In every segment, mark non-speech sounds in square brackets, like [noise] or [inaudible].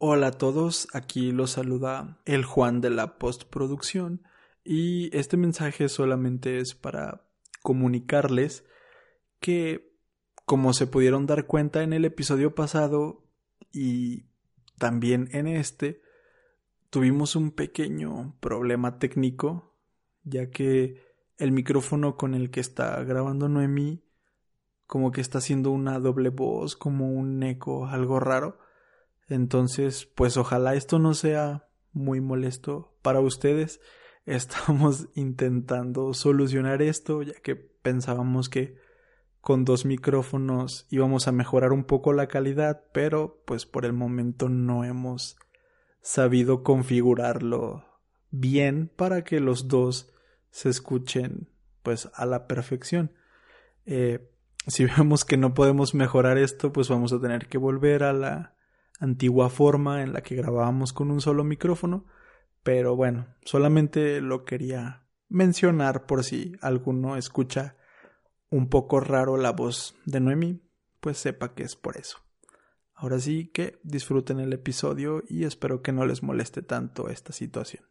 Hola a todos, aquí los saluda el Juan de la postproducción y este mensaje solamente es para comunicarles que como se pudieron dar cuenta en el episodio pasado y también en este, tuvimos un pequeño problema técnico ya que el micrófono con el que está grabando Noemi como que está haciendo una doble voz, como un eco, algo raro. Entonces, pues ojalá esto no sea muy molesto para ustedes. [laughs] Estamos intentando solucionar esto, ya que pensábamos que con dos micrófonos íbamos a mejorar un poco la calidad, pero pues por el momento no hemos sabido configurarlo bien para que los dos se escuchen pues a la perfección. Eh, si [laughs] vemos que no podemos mejorar esto, pues vamos a tener que volver a la antigua forma en la que grabábamos con un solo micrófono. Pero bueno, solamente lo quería mencionar por si alguno escucha un poco raro la voz de Noemi, pues sepa que es por eso. Ahora sí que disfruten el episodio y espero que no les moleste tanto esta situación.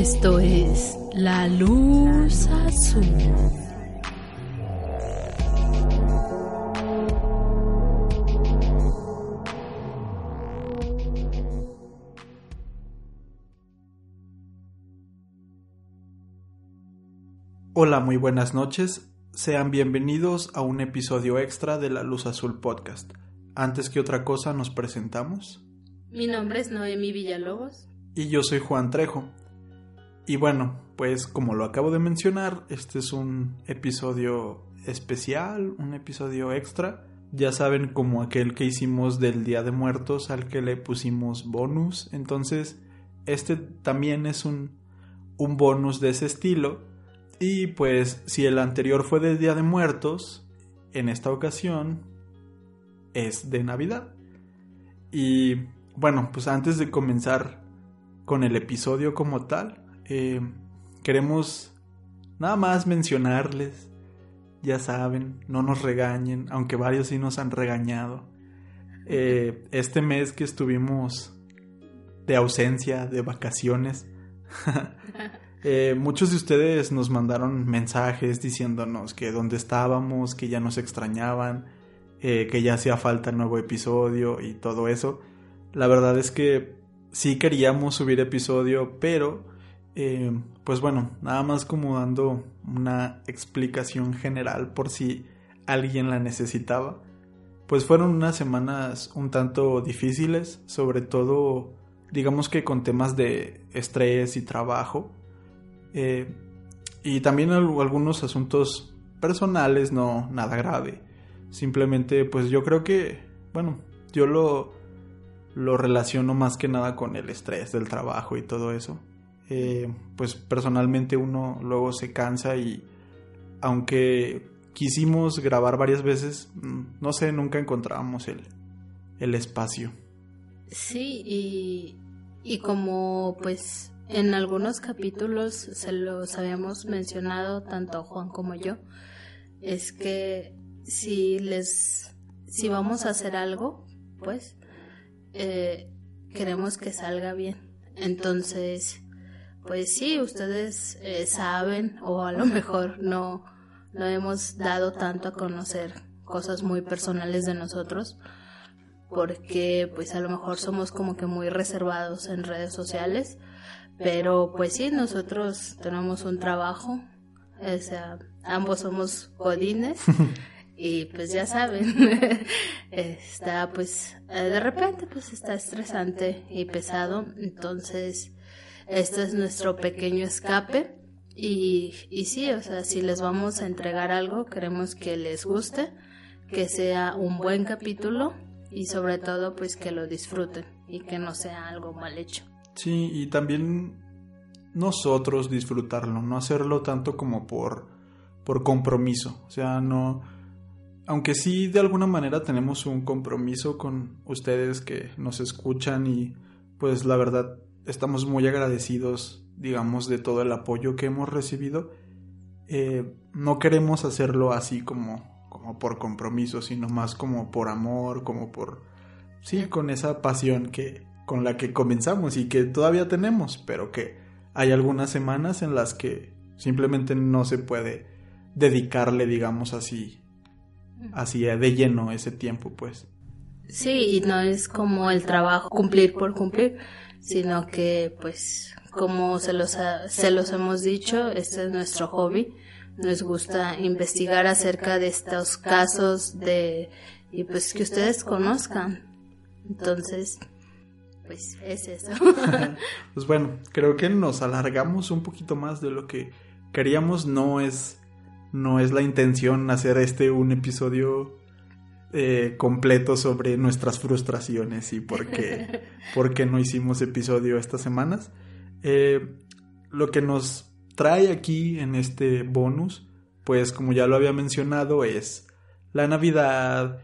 Esto es La Luz Azul. Hola, muy buenas noches. Sean bienvenidos a un episodio extra de La Luz Azul Podcast. Antes que otra cosa, nos presentamos. Mi nombre es Noemi Villalobos. Y yo soy Juan Trejo. Y bueno, pues como lo acabo de mencionar, este es un episodio especial, un episodio extra. Ya saben, como aquel que hicimos del Día de Muertos al que le pusimos bonus. Entonces, este también es un, un bonus de ese estilo. Y pues, si el anterior fue del Día de Muertos, en esta ocasión es de Navidad. Y bueno, pues antes de comenzar con el episodio como tal, eh, queremos nada más mencionarles, ya saben, no nos regañen, aunque varios sí nos han regañado. Eh, este mes que estuvimos de ausencia, de vacaciones, [laughs] eh, muchos de ustedes nos mandaron mensajes diciéndonos que dónde estábamos, que ya nos extrañaban, que ya hacía falta el nuevo episodio y todo eso. La verdad es que sí queríamos subir episodio, pero eh, pues bueno, nada más como dando una explicación general por si alguien la necesitaba. Pues fueron unas semanas un tanto difíciles, sobre todo digamos que con temas de estrés y trabajo. Eh, y también algunos asuntos personales, no nada grave. Simplemente pues yo creo que, bueno, yo lo, lo relaciono más que nada con el estrés del trabajo y todo eso. Eh, pues personalmente uno luego se cansa y aunque quisimos grabar varias veces, mm, no sé, nunca encontrábamos el, el espacio. Sí, y, y como pues en algunos capítulos se los habíamos mencionado tanto Juan como yo, es que si les, si vamos a hacer algo, pues eh, queremos que salga bien. Entonces, pues sí, ustedes eh, saben o a lo mejor no, no hemos dado tanto a conocer cosas muy personales de nosotros porque pues a lo mejor somos como que muy reservados en redes sociales, pero pues sí, nosotros tenemos un trabajo, o sea, ambos somos godines [laughs] y pues ya saben, [laughs] está pues eh, de repente pues está estresante y pesado, entonces este es nuestro pequeño escape. Y, y sí, o sea, si les vamos a entregar algo, queremos que les guste, que sea un buen capítulo y sobre todo pues que lo disfruten y que no sea algo mal hecho. Sí, y también nosotros disfrutarlo, no hacerlo tanto como por, por compromiso. O sea, no. Aunque sí de alguna manera tenemos un compromiso con ustedes que nos escuchan y pues la verdad estamos muy agradecidos, digamos, de todo el apoyo que hemos recibido. Eh, no queremos hacerlo así como, como por compromiso, sino más como por amor, como por... Sí, con esa pasión que, con la que comenzamos y que todavía tenemos, pero que hay algunas semanas en las que simplemente no se puede dedicarle, digamos así, así de lleno ese tiempo, pues. Sí, y no es como el trabajo cumplir por cumplir, sino que pues como se los, se los hemos dicho, este es nuestro hobby. Nos gusta investigar acerca de estos casos de y pues que ustedes conozcan. Entonces, pues es eso. [laughs] pues bueno, creo que nos alargamos un poquito más de lo que queríamos. No es, no es la intención hacer este un episodio eh, completo sobre nuestras frustraciones y por qué, [laughs] por qué no hicimos episodio estas semanas. Eh, lo que nos trae aquí en este bonus, pues como ya lo había mencionado, es la Navidad,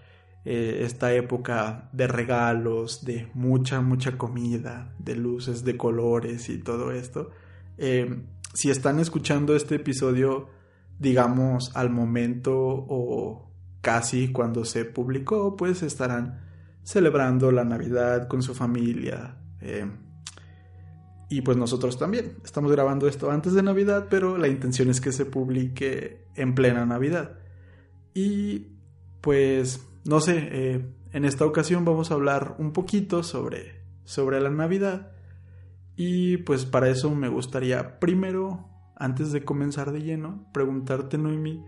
eh, esta época de regalos, de mucha, mucha comida, de luces, de colores y todo esto. Si están escuchando este episodio, digamos, al momento o casi cuando se publicó, pues estarán celebrando la Navidad con su familia. Eh, y pues nosotros también. Estamos grabando esto antes de Navidad, pero la intención es que se publique en plena Navidad. Y pues no sé, eh, en esta ocasión vamos a hablar un poquito sobre, sobre la Navidad. Y pues para eso me gustaría primero, antes de comenzar de lleno, preguntarte, Noemi,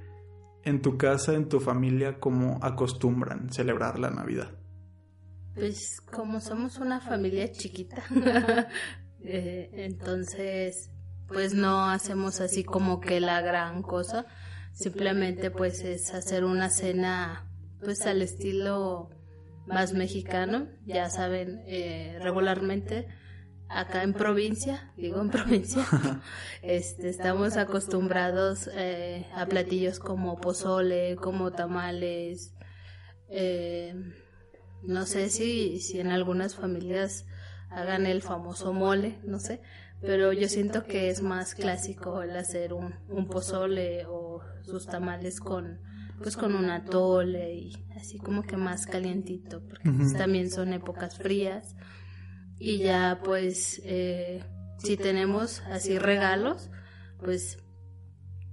en tu casa, en tu familia, cómo acostumbran celebrar la Navidad. Pues como somos una familia chiquita, [laughs] eh, entonces pues no hacemos así como que la gran cosa, simplemente pues es hacer una cena pues al estilo más mexicano, ya saben, eh, regularmente acá en provincia, digo en provincia, [laughs] [laughs] este, estamos acostumbrados eh, a platillos como pozole, como tamales, eh, no sé si, si en algunas familias hagan el famoso mole, no sé, pero yo siento que es más clásico el hacer un, un pozole o sus tamales con pues con un atole y así como que más calientito, porque pues, también son épocas frías. Y ya pues eh, si tenemos así regalos, pues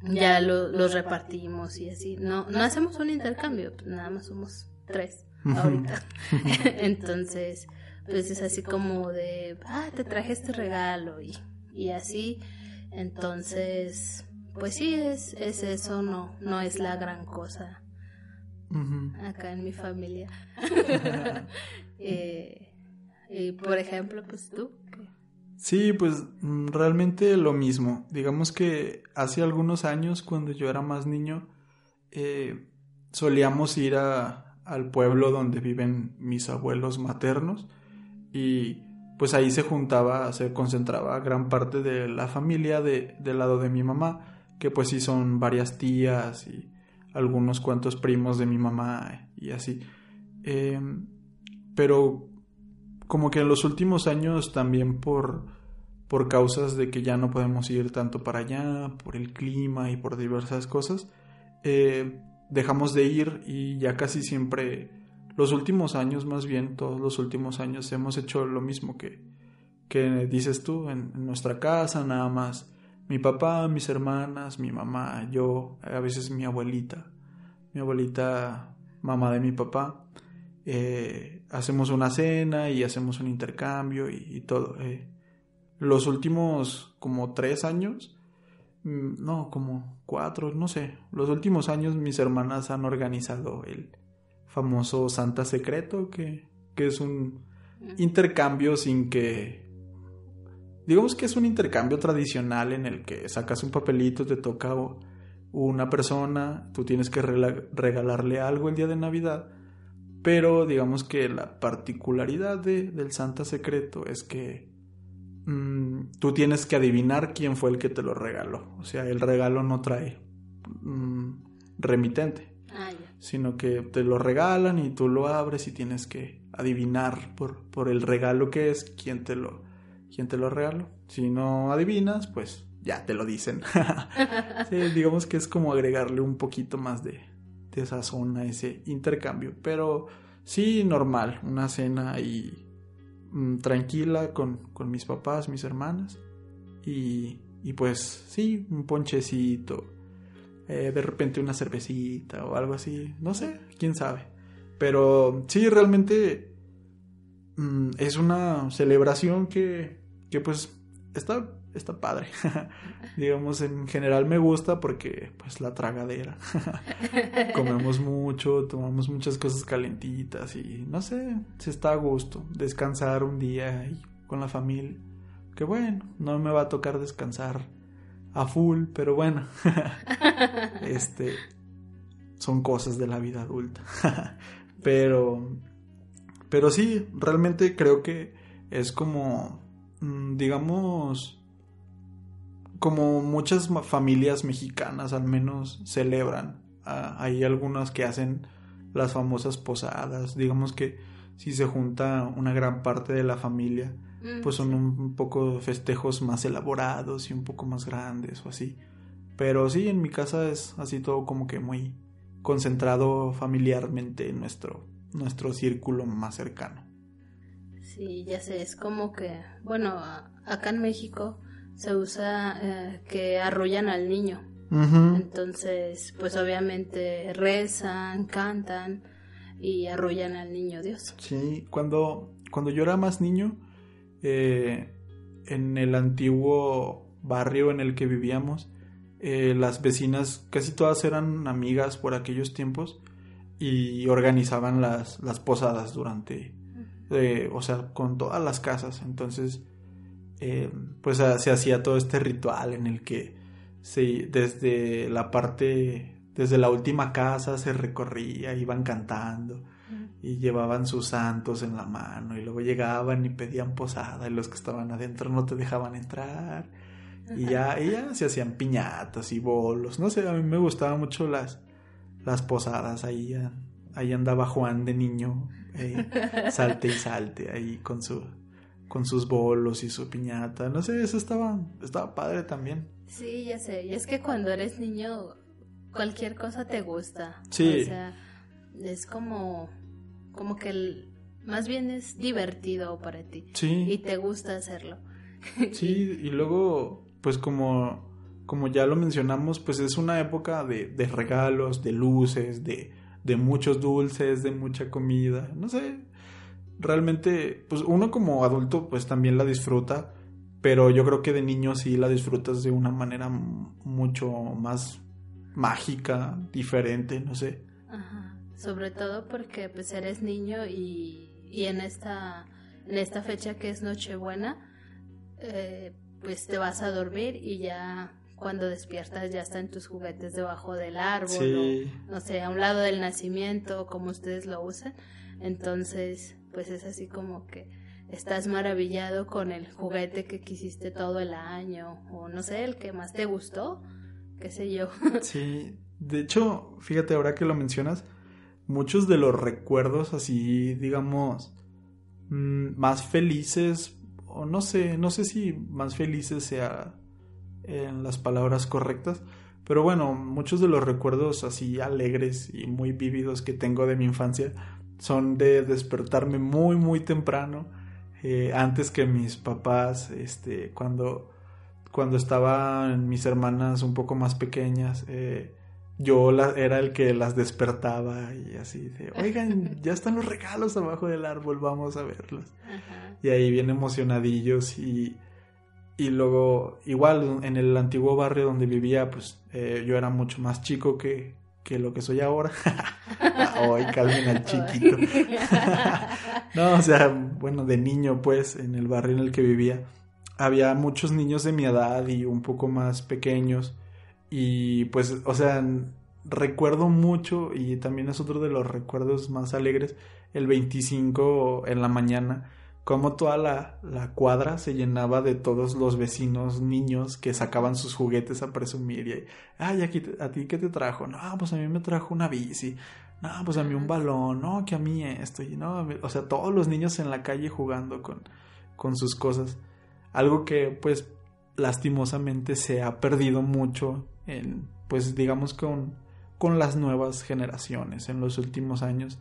ya los repartimos y así. No, no hacemos un intercambio, pues nada más somos tres ahorita. [laughs] [laughs] Entonces, pues es así como de, ah, te traje este regalo y, y así. Entonces, pues sí, es, es eso, no, no es la gran cosa acá en mi familia. [laughs] Eh, y por ejemplo, pues tú. Sí, pues mm, realmente lo mismo. Digamos que hace algunos años, cuando yo era más niño, eh, solíamos ir a, al pueblo donde viven mis abuelos maternos y pues ahí se juntaba, se concentraba gran parte de la familia de, del lado de mi mamá que pues sí son varias tías y algunos cuantos primos de mi mamá y así. Em, pero como que en los últimos años también por, por causas de que ya no podemos ir tanto para allá, por el clima y por diversas cosas, eh, dejamos de ir y ya casi siempre, los últimos años más bien, todos los últimos años hemos hecho lo mismo que, que dices tú en nuestra casa, nada más mi papá, mis hermanas, mi mamá, yo, a veces mi abuelita, mi abuelita, mamá de mi papá, eh, hacemos una cena y hacemos un intercambio y, todo. Eh. Los últimos como tres años, mm, no, como cuatro, no sé, los últimos años mis hermanas han organizado el famoso Santa Secreto, que, que es un intercambio sin que digamos que es un intercambio tradicional en el que sacas un papelito, te toca una persona, tú tienes que regalarle algo el día de Navidad, pero digamos que la particularidad de, del Santa Secreto es que mm, tú tienes que adivinar quién fue el que te lo regaló. O sea, el regalo no trae mm, remitente, Ah, sino que te lo regalan y tú lo abres y tienes que adivinar por, por el regalo que es quién te lo, quién te lo regaló. Si no adivinas, pues ya te lo dicen. [laughs] Sí, digamos que es como agregarle un poquito más de, de sazón a ese intercambio. Pero sí, normal, una cena ahí mm, tranquila con, con mis papás, mis hermanas. Y, y pues sí, un ponchecito. eh, de repente una cervecita o algo así. No sé, quién sabe. Pero sí, realmente mm, es una celebración que, que pues está, está padre. [laughs] Digamos, en general me gusta porque pues la tragadera. [laughs] Comemos mucho, tomamos muchas cosas calentitas y no sé, se está a gusto. Descansar un día con la familia. Que bueno, no me va a tocar descansar a full, pero bueno. [laughs] este son cosas de la vida adulta. pero pero sí, realmente creo que es como mm, digamos como muchas familias mexicanas al menos celebran. Ah, hay algunas que hacen las famosas posadas. Digamos que si se junta una gran parte de la familia, Mm, pues son sí. un, poco festejos más elaborados y un poco más grandes o así. Pero sí, en mi casa es así todo como que muy concentrado familiarmente en nuestro, nuestro círculo más cercano. Sí, ya sé, es como que, bueno, acá en México se usa eh, que arrullan al niño. Entonces, pues obviamente rezan, cantan y arrullan al niño Dios. Sí, cuando, cuando yo era más niño, eh, en el antiguo barrio en el que vivíamos, eh, las vecinas casi todas eran amigas por aquellos tiempos y organizaban las, las posadas durante, eh, o sea, con todas las casas. Entonces, eh, pues ah, se hacía todo este ritual en el que se, desde la parte, desde la última casa se recorría, iban cantando y llevaban sus santos en la mano y luego llegaban y pedían posada y los que estaban adentro no te dejaban entrar. Y ya, y ya se hacían piñatas y bolos, no sé, a mí me gustaban mucho las, las posadas, ahí, ah, ahí andaba Juan de niño, eh, salte y salte ahí con su con sus bolos y su piñata, no sé, eso estaba, estaba padre también. Sí, ya sé. Y es que cuando eres niño, cualquier cosa te gusta. Sí. O sea, es como, como que el- más bien es divertido para ti. Y Sí, te gusta hacerlo. [laughs] sí, y luego, pues como, como ya lo mencionamos, pues es una época de, de regalos, de luces, de, de muchos dulces, de mucha comida, no sé, realmente, pues uno como adulto pues también la disfruta, pero yo creo que de niño sí la disfrutas de una manera mucho más mágica, diferente, no sé. Ajá. Sobre todo porque pues eres niño y, y en esta en esta fecha que es Nochebuena, eh, pues te vas a dormir y ya cuando despiertas ya están tus juguetes debajo del árbol Sí. o no sé, a un lado del nacimiento, como ustedes lo usan. Entonces, pues es así como que estás maravillado con el juguete que quisiste todo el año o no sé, el que más te gustó, qué sé yo. [laughs] Sí, de hecho, fíjate ahora que lo mencionas, muchos de los recuerdos así, digamos, mm, más felices, o no sé, no sé si más felices sea en las palabras correctas, pero bueno, muchos de los recuerdos así alegres y muy vívidos que tengo de mi infancia son de despertarme muy, muy temprano, eh, antes que mis papás, este, cuando cuando estaban mis hermanas un poco más pequeñas, eh, yo la- era el que las despertaba y así de, [laughs] oigan, ya están los regalos abajo del árbol, vamos a verlos. Ajá. Y ahí bien emocionadillos y, y luego, igual en el antiguo barrio donde vivía, pues eh, yo era mucho más chico que, que lo que soy ahora. [laughs] Ay, calmen al chiquito. [laughs] No, o sea, bueno, de niño, pues, en el barrio en el que vivía, había muchos niños de mi edad y un poco más pequeños. Y pues, o sea, recuerdo mucho, y también es otro de los recuerdos más alegres, el 25 en la mañana, cómo toda la, la, cuadra se llenaba de todos los vecinos niños que sacaban sus juguetes a presumir y, ay, aquí, ¿a ti qué te trajo? No, pues a mí me trajo una bici, no, pues a mí un balón, no, que a mí esto, y no, o sea, todos los niños en la calle jugando con, con sus cosas. Algo que, pues, lastimosamente se ha perdido mucho en, pues, digamos, con, con las nuevas generaciones en los últimos años,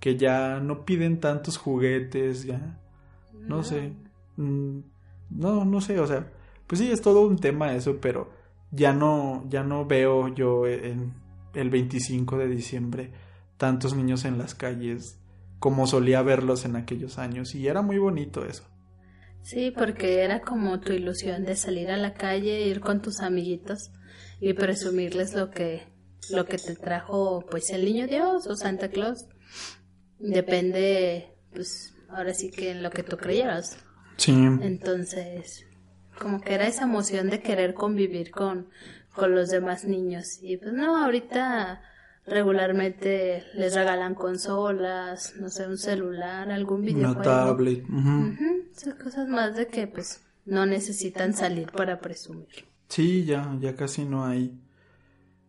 que ya no piden tantos juguetes, ya no, sé. Mm, no, no sé, o sea, pues sí, es todo un tema eso, pero ya no, ya no veo yo en el 25 de diciembre tantos niños en las calles como solía verlos en aquellos años y era muy bonito eso. Sí, porque era como tu ilusión de salir a la calle, ir con tus amiguitos y presumirles lo que lo que te trajo pues el niño Dios o Santa Claus. Depende pues ahora sí que en lo que tú creyeras. Sí. Entonces, como que era esa emoción de querer convivir con, con los demás niños. Y pues no, ahorita regularmente les regalan consolas, no sé, un celular, algún videojuego. Una tablet. Son cosas más de que pues no necesitan salir para presumir. Sí, ya, ya casi no hay,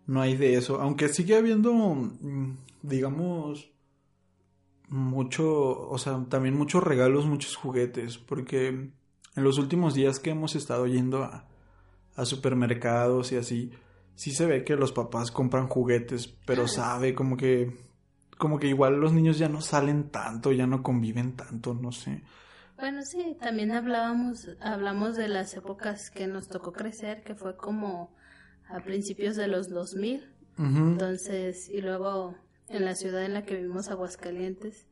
no hay de eso. Aunque sigue habiendo, mm, digamos, mucho, o sea, también muchos regalos, muchos juguetes, porque en los últimos días que hemos estado yendo a, a supermercados y así, sí se ve que los papás compran juguetes, pero sabe como que, como que igual los niños ya no salen tanto, ya no conviven tanto, no sé. Bueno, sí, también hablábamos, hablamos de las épocas que nos tocó crecer, que fue como a principios de los 2000. Entonces, y luego en la ciudad en la que vivimos, Aguascalientes,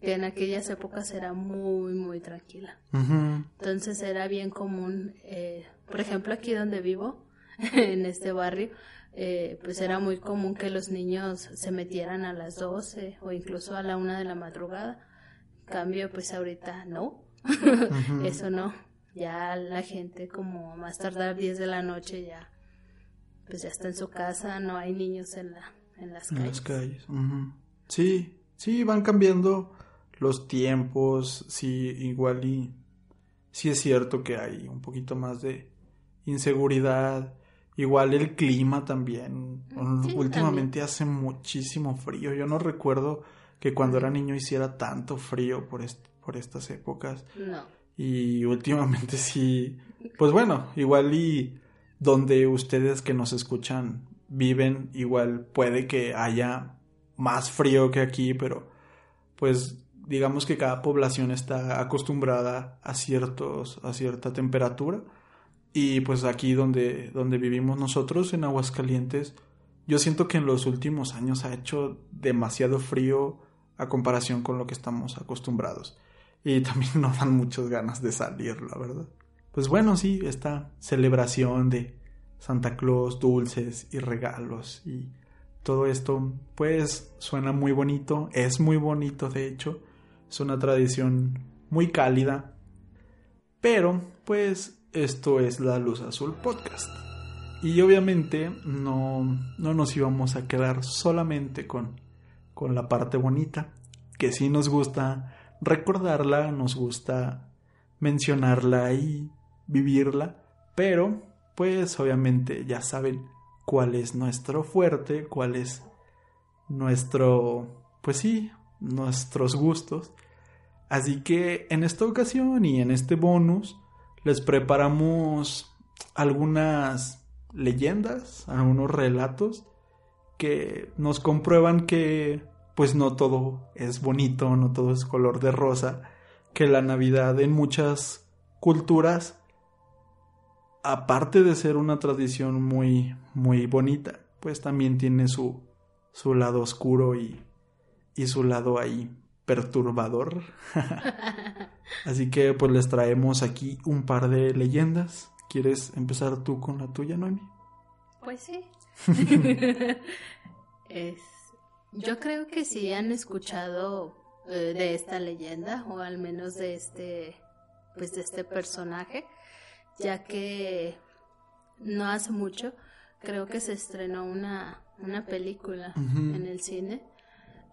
que en aquellas épocas era muy, muy tranquila. Entonces era bien común, eh, por ejemplo, aquí donde vivo, [laughs] en este barrio, eh, pues era muy común que los niños se metieran a las 12 o incluso a la una de la madrugada. Cambio, pues ahorita no, [laughs] eso no. Ya la gente como más tardar 10 de la noche ya, pues ya está en su casa, no hay niños en la en las calles. En las calles. Sí, sí, van cambiando los tiempos, sí, igual y sí es cierto que hay un poquito más de inseguridad. Igual el clima también. Últimamente hace muchísimo frío. Yo no recuerdo que cuando era niño hiciera tanto frío por, por estas épocas. No. Y últimamente [laughs] sí. Pues bueno, igual y donde ustedes que nos escuchan viven, igual puede que haya más frío que aquí, pero pues digamos que cada población está acostumbrada a ciertos a cierta temperatura. Y pues aquí donde donde vivimos nosotros en Aguascalientes yo siento que en los últimos años ha hecho demasiado frío a comparación con lo que estamos acostumbrados. Y [laughs] también nos dan muchas ganas de salir la verdad. Pues bueno sí esta celebración de Santa Claus, dulces y regalos y todo esto pues suena muy bonito, es muy bonito de hecho, es una tradición muy cálida, pero pues esto es la Luz Azul Podcast. Y obviamente no, no nos íbamos a quedar solamente con, con la parte bonita, que sí nos gusta recordarla, nos gusta mencionarla y vivirla, pero pues obviamente ya saben cuál es nuestro fuerte, cuál es nuestro, pues sí, nuestros gustos. Así que en esta ocasión y en este bonus les preparamos algunas leyendas, algunos relatos que nos comprueban que pues no todo es bonito, no todo es color de rosa, que la Navidad en muchas culturas aparte de ser una tradición muy, muy bonita, pues también tiene su, su lado oscuro y, y su lado ahí perturbador. [laughs] Así que pues les traemos aquí un par de leyendas. ¿Quieres empezar tú con la tuya, Noemi? Pues sí. [laughs] es, yo creo que sí han escuchado eh, de esta leyenda o al menos de este pues de este personaje ya que no hace mucho creo que se estrenó una, una película en el cine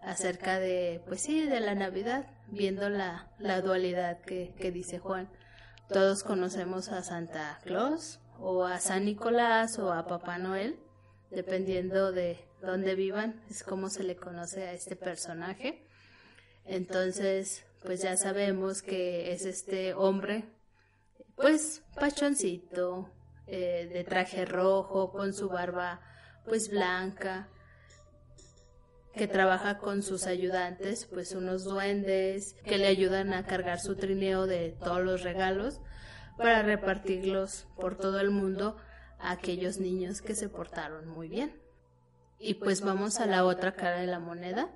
acerca de, pues sí, de la Navidad, viendo la, la dualidad que, que dice Juan. Todos conocemos a Santa Claus o a San Nicolás o a Papá Noel, dependiendo de dónde vivan, es como se le conoce a este personaje. Entonces, pues ya sabemos que es este hombre, pues pachoncito, eh, de traje rojo, con su barba pues blanca, que trabaja con sus ayudantes, pues unos duendes que le ayudan a cargar su trineo de todos los regalos para repartirlos por todo el mundo a aquellos niños que se portaron muy bien. Y pues vamos a la otra cara de la moneda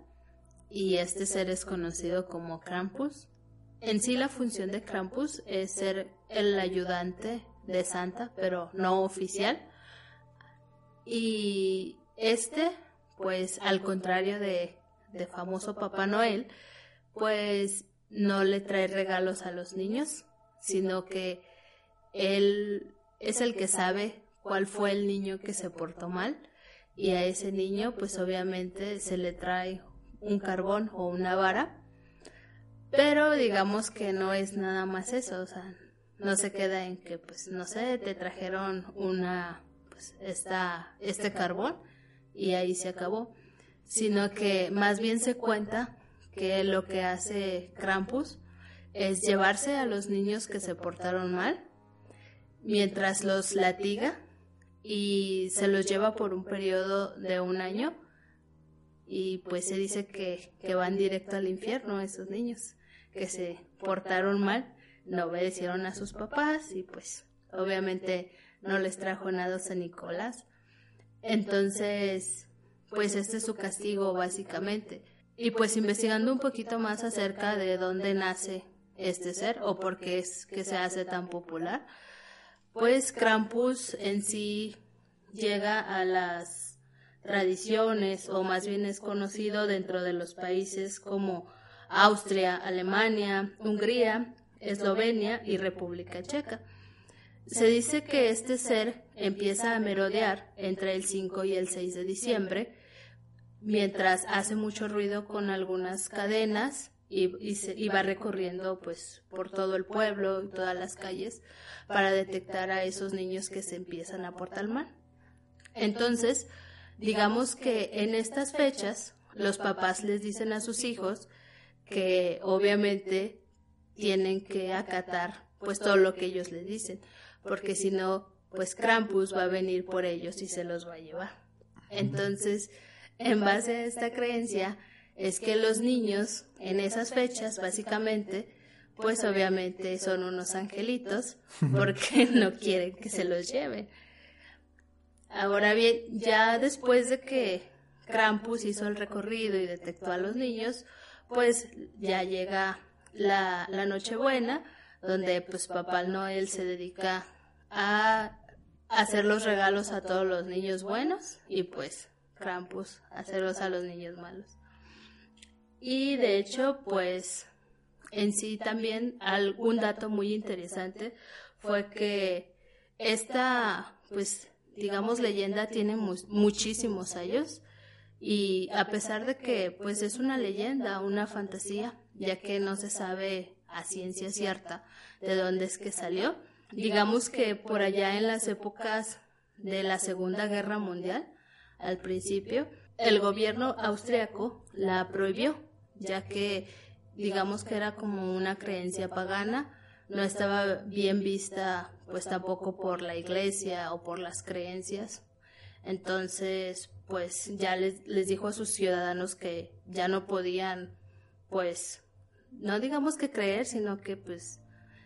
y este ser es conocido como Krampus. En sí la función de Krampus es ser el ayudante de Santa, pero no oficial. Y este pues al contrario de, de famoso Papá Noel, pues no le trae regalos a los niños, sino que él es el que sabe cuál fue el niño que se portó mal y a ese niño pues obviamente se le trae un carbón o una vara, pero digamos que no es nada más eso, o sea, no se queda en que pues no sé, te trajeron una pues esta este carbón y ahí se acabó, sino que más bien se cuenta que lo que hace Krampus es llevarse a los niños que se portaron mal mientras los latiga y se los lleva por un periodo de un año y pues se dice que, que van directo al infierno esos niños que se portaron mal, no obedecieron a sus papás y pues obviamente no les trajo nada a San Nicolás entonces, pues este es su castigo básicamente. Y pues investigando un poquito más acerca de dónde nace este ser o por qué es que se hace tan popular, pues Krampus en sí llega a las tradiciones o más bien es conocido dentro de los países como Austria, Alemania, Hungría, Eslovenia y República Checa. Se dice que este ser empieza a merodear entre el 5 y el 6 de diciembre, mientras hace mucho ruido con algunas cadenas y, va recorriendo pues por todo el pueblo y todas las calles para detectar a esos niños que se empiezan a portar mal. Entonces, digamos que en estas fechas los papás les dicen a sus hijos que obviamente tienen que acatar pues todo lo que ellos les dicen porque si no, pues Krampus va a venir por ellos y se los va a llevar. Entonces, en base a esta creencia, es que los niños en esas fechas, básicamente, pues obviamente son unos angelitos [laughs] porque no quieren que se los lleven. Ahora bien, ya después de que Krampus hizo el recorrido y detectó a los niños, pues ya llega la, la Nochebuena, donde pues Papá Noel se dedica a hacer los regalos a todos los niños buenos y pues Krampus hacerlos a los niños malos. Y de hecho, pues en sí también algún dato muy interesante fue que esta, pues digamos, leyenda tiene muchísimos años y a pesar de que pues es una leyenda, una fantasía, ya que no se sabe a ciencia cierta de dónde es que salió, digamos que por allá en las épocas de la Segunda Guerra Mundial, al principio, el gobierno austriaco la prohibió, ya que digamos que era como una creencia pagana, no estaba bien vista pues tampoco por la iglesia o por las creencias. Entonces, pues ya les, les dijo a sus ciudadanos que ya no podían pues no digamos que creer, sino que pues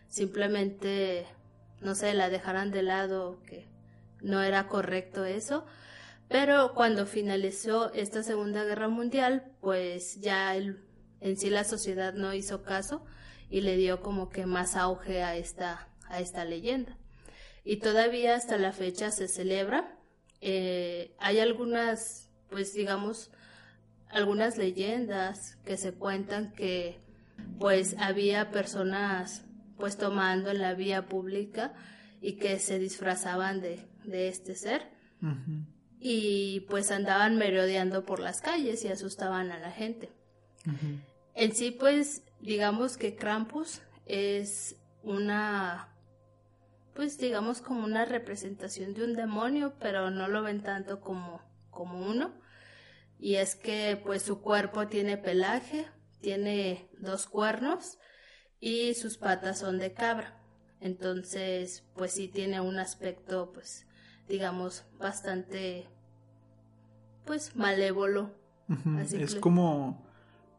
simplemente, no sé, la dejaran de lado, que no era correcto eso. Pero cuando finalizó esta Segunda Guerra Mundial, pues ya el, en sí la sociedad no hizo caso y le dio como que más auge a esta, a esta leyenda. Y todavía hasta la fecha se celebra. Eh, hay algunas, pues digamos, algunas leyendas que se cuentan que pues había personas pues tomando en la vía pública y que se disfrazaban de, de este ser. y pues andaban merodeando por las calles y asustaban a la gente. En sí, pues, digamos que Krampus es una, pues digamos como una representación de un demonio, pero no lo ven tanto como, como uno. Y es que pues su cuerpo tiene pelaje, tiene dos cuernos y sus patas son de cabra. Entonces, pues sí tiene un aspecto, pues, digamos, bastante, pues, malévolo. es como,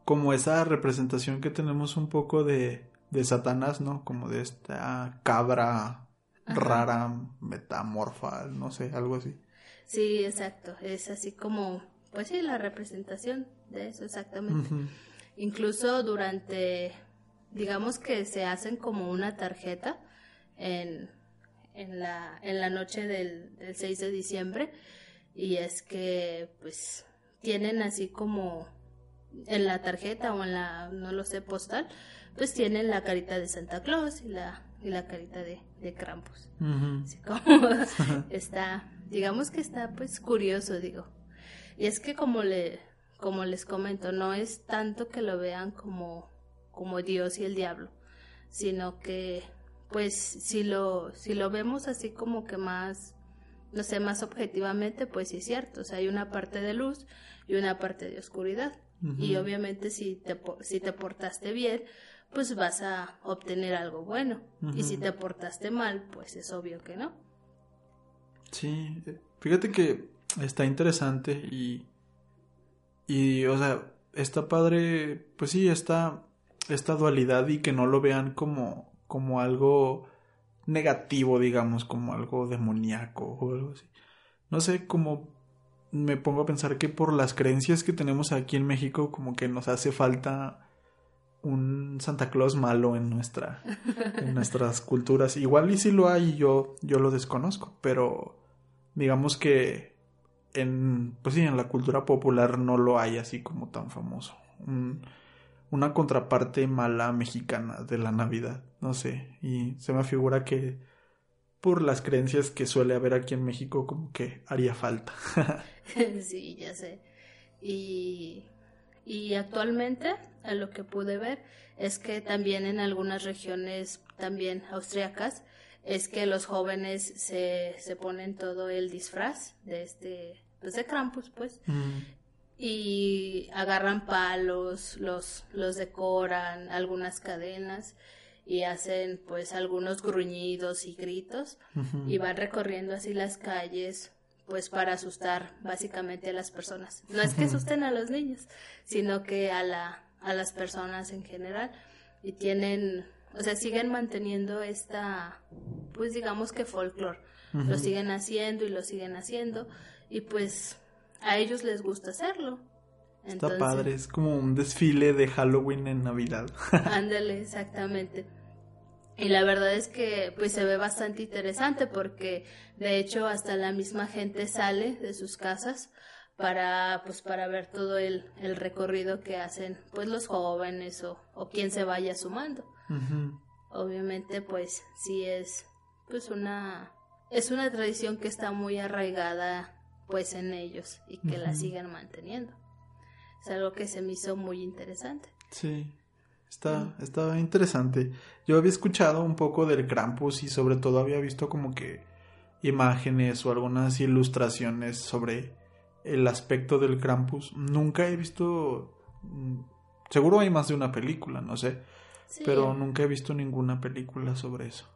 como esa representación que tenemos un poco de, de Satanás, ¿no? Como de esta cabra rara, metamorfa, no sé, algo así. Sí, exacto. Es así como, pues sí, la representación de eso, exactamente. Incluso durante, digamos que se hacen como una tarjeta en, en, la, en la noche del, del 6 de diciembre y es que pues tienen así como en la tarjeta o en la, no lo sé, postal, pues tienen la carita de Santa Claus y la, y la carita de, de Krampus. Así como [laughs] está, digamos que está pues curioso, digo. Y es que como le, como les comento, no es tanto que lo vean como, como Dios y el diablo, sino que pues si lo, si lo vemos así como que más, no sé, más objetivamente, pues sí es cierto, o sea, hay una parte de luz y una parte de oscuridad. Y obviamente si te, si te portaste bien, pues vas a obtener algo bueno. Y si te portaste mal, pues es obvio que no. Sí, fíjate que está interesante y, y o sea, está padre, pues sí, está esta dualidad y que no lo vean como, como algo negativo, digamos, como algo demoníaco o algo así. No sé, como me pongo a pensar que por las creencias que tenemos aquí en México, como que nos hace falta un Santa Claus malo en nuestra en nuestras culturas. Igual y si lo hay, yo yo lo desconozco, pero digamos que en pues sí, en la cultura popular no lo hay así como tan famoso. una contraparte mala mexicana de la Navidad, no sé, y se me figura que por las creencias que suele haber aquí en México como que haría falta. [laughs] sí, ya sé. Y y actualmente, a lo que pude ver, es que también en algunas regiones, también austriacas, es que los jóvenes se, se ponen todo el disfraz de este, pues de Krampus, pues, mm. y agarran palos, los, los decoran, algunas cadenas, y hacen pues algunos gruñidos y gritos, y van recorriendo así las calles pues para asustar básicamente a las personas. No es que asusten a los niños, sino que a la a las personas en general y tienen, o sea, siguen manteniendo esta pues digamos que folclore. Lo siguen haciendo y lo siguen haciendo y pues a ellos les gusta hacerlo. Está padre, es como un desfile de Halloween en Navidad. Ándale, exactamente. Y la verdad es que pues se ve bastante interesante porque de hecho hasta la misma gente sale de sus casas para pues para ver todo el, el recorrido que hacen pues los jóvenes o, o quien se vaya sumando. Obviamente pues sí es pues una es una tradición que está muy arraigada pues en ellos y que la siguen manteniendo. Es algo que se me hizo muy interesante. Sí. Está, está interesante. Yo había escuchado un poco del Krampus y sobre todo había visto como que imágenes o algunas ilustraciones sobre el aspecto del Krampus. Nunca he visto... Mm, seguro hay más de una película, no sé. Pero nunca he visto ninguna película sobre eso.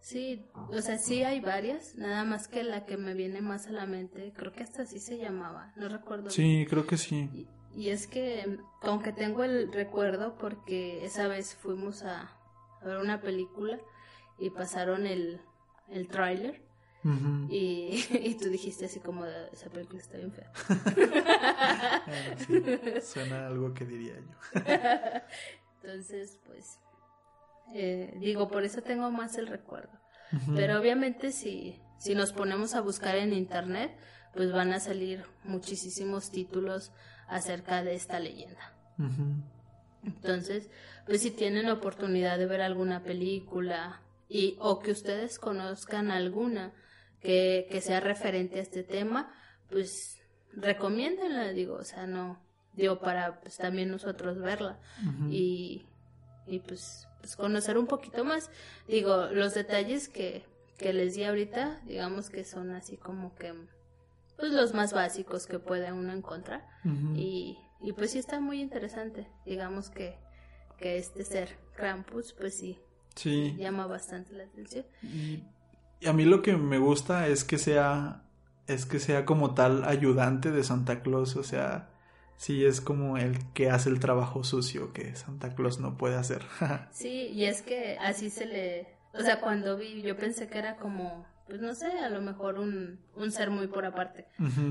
Sí, o sea, sí hay varias, nada más que la que me viene más a la mente, creo que hasta así se llamaba, no recuerdo. Sí, creo que sí. Y es que, aunque tengo el recuerdo, porque esa vez fuimos a, ver una película y pasaron el, el tráiler. y, [laughs] y, tú dijiste así como, esa película está bien fea. Suena algo que diría yo. [laughs] Entonces, pues, eh, digo, por eso tengo más el recuerdo. Pero obviamente si, si nos ponemos a buscar en internet, pues van a salir muchísimos títulos acerca de esta leyenda. Entonces, pues si tienen oportunidad de ver alguna película y o que ustedes conozcan alguna que, que sea referente a este tema, pues recomiéndenla, digo, o sea, no, digo, para pues también nosotros verla y, y pues, pues conocer un poquito más. Digo, los detalles que, que les di ahorita, digamos que son así como que pues los más básicos que puede uno encontrar y, y pues sí está muy interesante, digamos que, que este ser Krampus pues sí, sí. llama bastante la atención. Y, a mí lo que me gusta es que sea es que sea como tal ayudante de Santa Claus, o sea, sí es como el que hace el trabajo sucio que Santa Claus no puede hacer. [laughs] sí, y es que así se le, o sea, cuando vi yo pensé que era como pues no sé, a lo mejor un, un ser muy por aparte,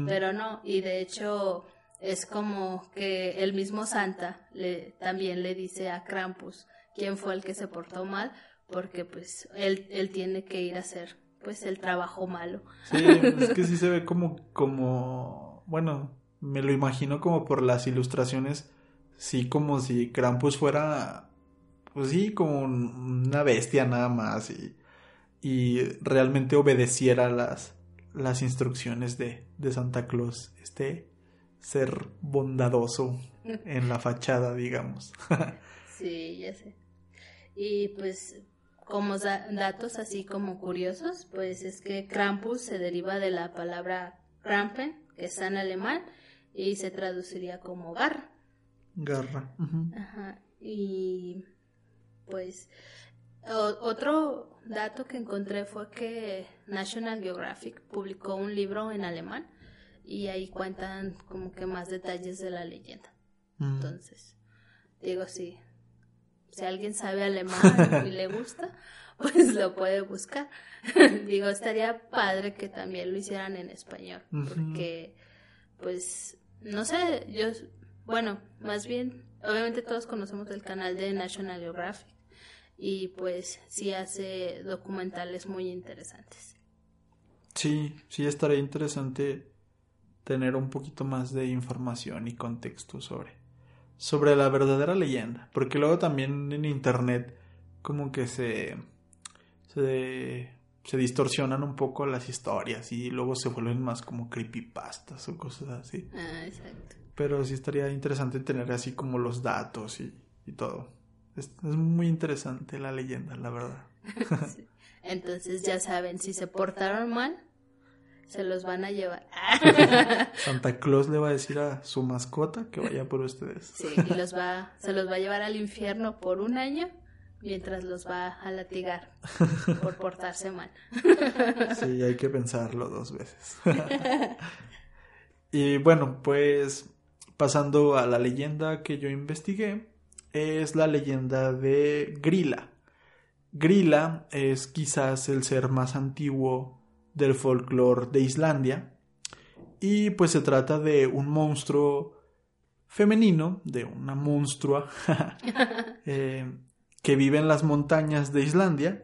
pero no, y de hecho es como que el mismo Santa le, también le dice a Krampus quién fue el que se portó mal, porque pues él, él tiene que ir a hacer pues el trabajo malo. Sí, es que sí se ve como, como, bueno, me lo imagino como por las ilustraciones, sí como si Krampus fuera, pues sí, como una bestia nada más y y realmente obedeciera las, las instrucciones de, de Santa Claus, este ser bondadoso [laughs] en la fachada, digamos. [laughs] sí, ya sé. Y pues como datos así como curiosos, pues es que Krampus se deriva de la palabra Krampen, que está en alemán, y se traduciría como garra. Garra. Ajá. Y pues otro dato que encontré fue que National Geographic publicó un libro en alemán y ahí cuentan como que más detalles de la leyenda. Mm. Entonces, digo, sí, si alguien sabe alemán y le [laughs] gusta, pues lo puede buscar. [laughs] digo, estaría padre que también lo hicieran en español, porque, pues, no sé, yo, bueno, más bien, obviamente todos conocemos el canal de National Geographic y pues sí hace documentales muy interesantes. Sí, sí estaría interesante tener un poquito más de información y contexto sobre sobre la verdadera leyenda, porque luego también en internet como que se se, se distorsionan un poco las historias y luego se vuelven más como creepypastas o cosas así. Ah, exacto. Pero sí estaría interesante tener así como los datos y, y todo. Es, muy interesante la leyenda, la verdad. [laughs] Entonces ya saben, si se portaron mal, se los van a llevar. [laughs] Santa Claus le va a decir a su mascota que vaya por ustedes. Sí, y los va, se los va a llevar al infierno por un año mientras los va a latigar por portarse mal. [laughs] Sí, hay que pensarlo dos veces. Y bueno, pues pasando a la leyenda que yo investigué, es la leyenda de Grilla. Grilla es quizás el ser más antiguo del folclore de Islandia y pues se trata de un monstruo femenino, de una monstrua [laughs] eh, que vive en las montañas de Islandia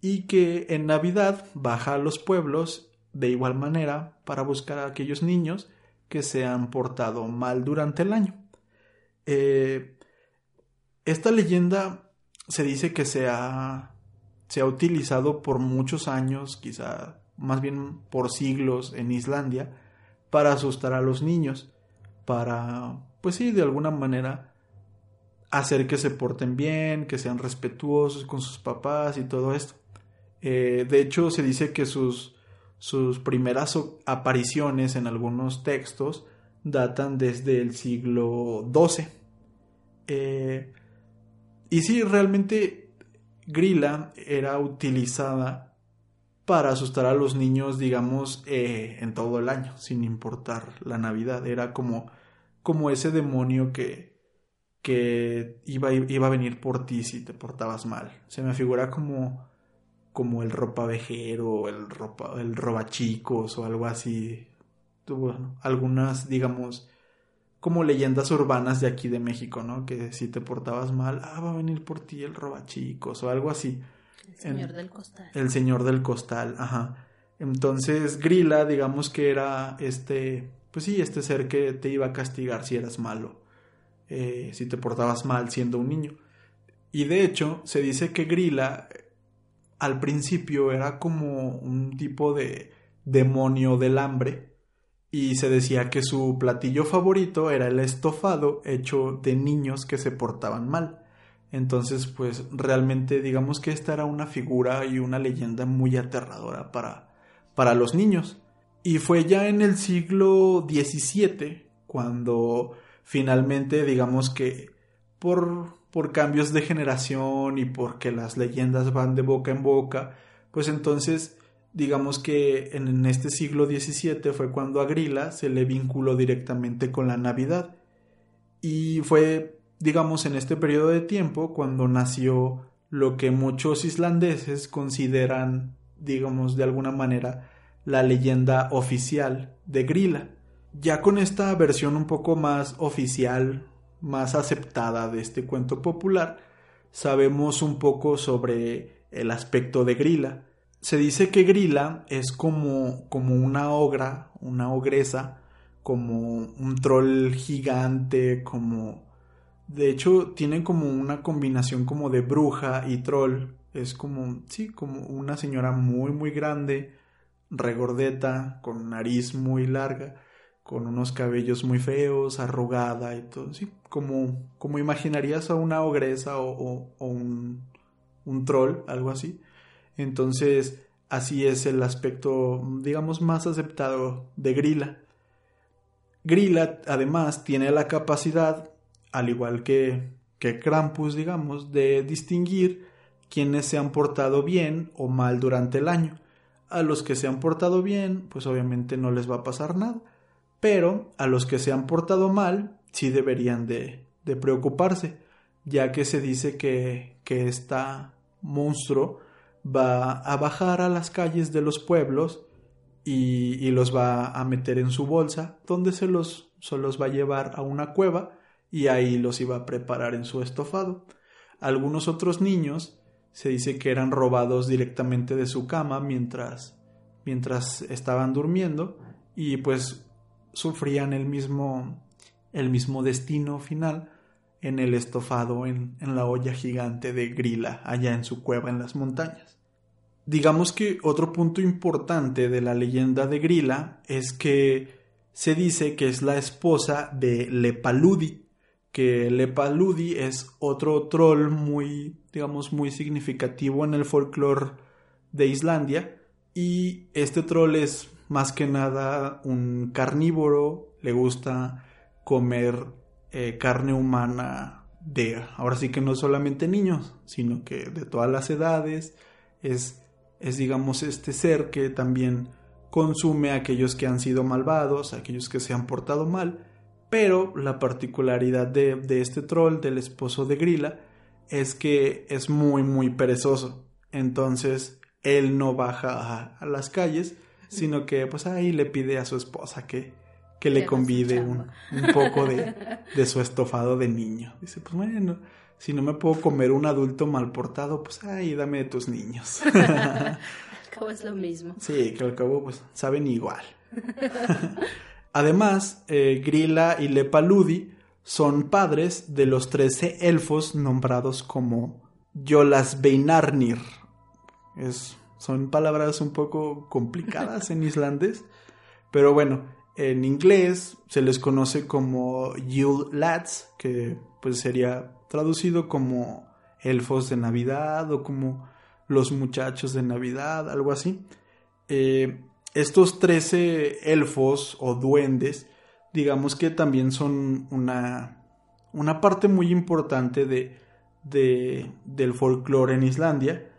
y que en Navidad baja a los pueblos de igual manera para buscar a aquellos niños que se han portado mal durante el año. Eh, esta leyenda se dice que se ha, se ha utilizado por muchos años, quizá más bien por siglos en Islandia, para asustar a los niños, para, pues sí, de alguna manera hacer que se porten bien, que sean respetuosos con sus papás y todo esto. Eh, de hecho, se dice que sus, sus primeras apariciones en algunos textos datan desde el siglo XII. Y sí, realmente Grilla era utilizada para asustar a los niños, digamos, eh, en todo el año, sin importar la Navidad. Era como, como ese demonio que, que iba, iba a venir por ti si te portabas mal. Se me figura como, como el ropavejero, el, ropa, el robachicos o algo así. Bueno, algunas, digamos, como leyendas urbanas de aquí de México, ¿no? Que si te portabas mal, ah, va a venir por ti el robachicos o algo así. El señor del costal. El señor del costal, ajá. Entonces, Grilla, digamos que era este, pues sí, este ser que te iba a castigar si eras malo, eh, si te portabas mal siendo un niño. Y de hecho, se dice que Grilla al principio era como un tipo de, demonio del hambre y se decía que su platillo favorito era el estofado hecho de niños que se portaban mal. Entonces, pues realmente digamos que esta era una figura y una leyenda muy aterradora para, para los niños. Y fue ya en el siglo XVII cuando finalmente digamos que por, por cambios de generación y porque las leyendas van de boca en boca, pues entonces digamos que en este siglo XVII fue cuando a Grilla se le vinculó directamente con la Navidad. Y fue, digamos, en este periodo de tiempo cuando nació lo que muchos islandeses consideran, digamos, de alguna manera, la leyenda oficial de Grilla. Ya con esta versión un poco más oficial, más aceptada de este cuento popular, sabemos un poco sobre el aspecto de Grilla se dice que Grilla es como, como una ogra, una ogresa, como un troll gigante, como... De hecho, tiene como una combinación como de bruja y troll. Es como, sí, como una señora muy, muy grande, regordeta, con nariz muy larga, con unos cabellos muy feos, arrugada y todo, sí, como, como imaginarías a una ogresa o, o un, un troll, algo así. Entonces, así es el aspecto, digamos, más aceptado de Grilla. Grilla, además, tiene la capacidad, al igual que, que Krampus, digamos, de distinguir quienes se han portado bien o mal durante el año. A los que se han portado bien, pues obviamente no les va a pasar nada. Pero a los que se han portado mal, sí deberían de, de preocuparse, ya que se dice que, que monstruo va a bajar a las calles de los pueblos y, los va a meter en su bolsa, donde se los, se los va a llevar a una cueva y ahí los iba a preparar en su estofado. Algunos otros niños se dice que eran robados directamente de su cama mientras, mientras estaban durmiendo y pues sufrían el mismo, el mismo destino final en el estofado en, en la olla gigante de Grilla allá en su cueva en las montañas. Digamos que otro punto importante de la leyenda de Grilla es que se dice que es la esposa de Lepaludi, que Lepaludi es otro troll muy, digamos, muy significativo en el folclore de Islandia. Y este troll es más que nada un carnívoro, le gusta comer eh, carne humana de, ahora sí que no solamente niños, sino que de todas las edades, es es digamos este ser que también consume a aquellos que han sido malvados, a aquellos que se han portado mal, pero la particularidad de, de este troll, del esposo de Grilla, es que es muy muy perezoso. Entonces él no baja a, las calles, sino que pues ahí le pide a su esposa que, que le convide un, un, poco de, [laughs] de, su estofado de niño. Dice, pues bueno, si no me puedo comer un adulto mal portado, pues ay, dame de tus niños. [laughs] al cabo es lo mismo. Sí, que al cabo pues saben igual. Además, eh, Grilla y Lepaludi son padres de los trece elfos nombrados como Yolasbeinarnir. Es, son palabras un poco complicadas en islandés, pero bueno, en inglés se les conoce como Yule Lads, que pues sería traducido como elfos de Navidad o como los muchachos de Navidad, algo así. Eh, estos trece elfos o duendes, digamos que también son una, una parte muy importante de, de, del folclore en Islandia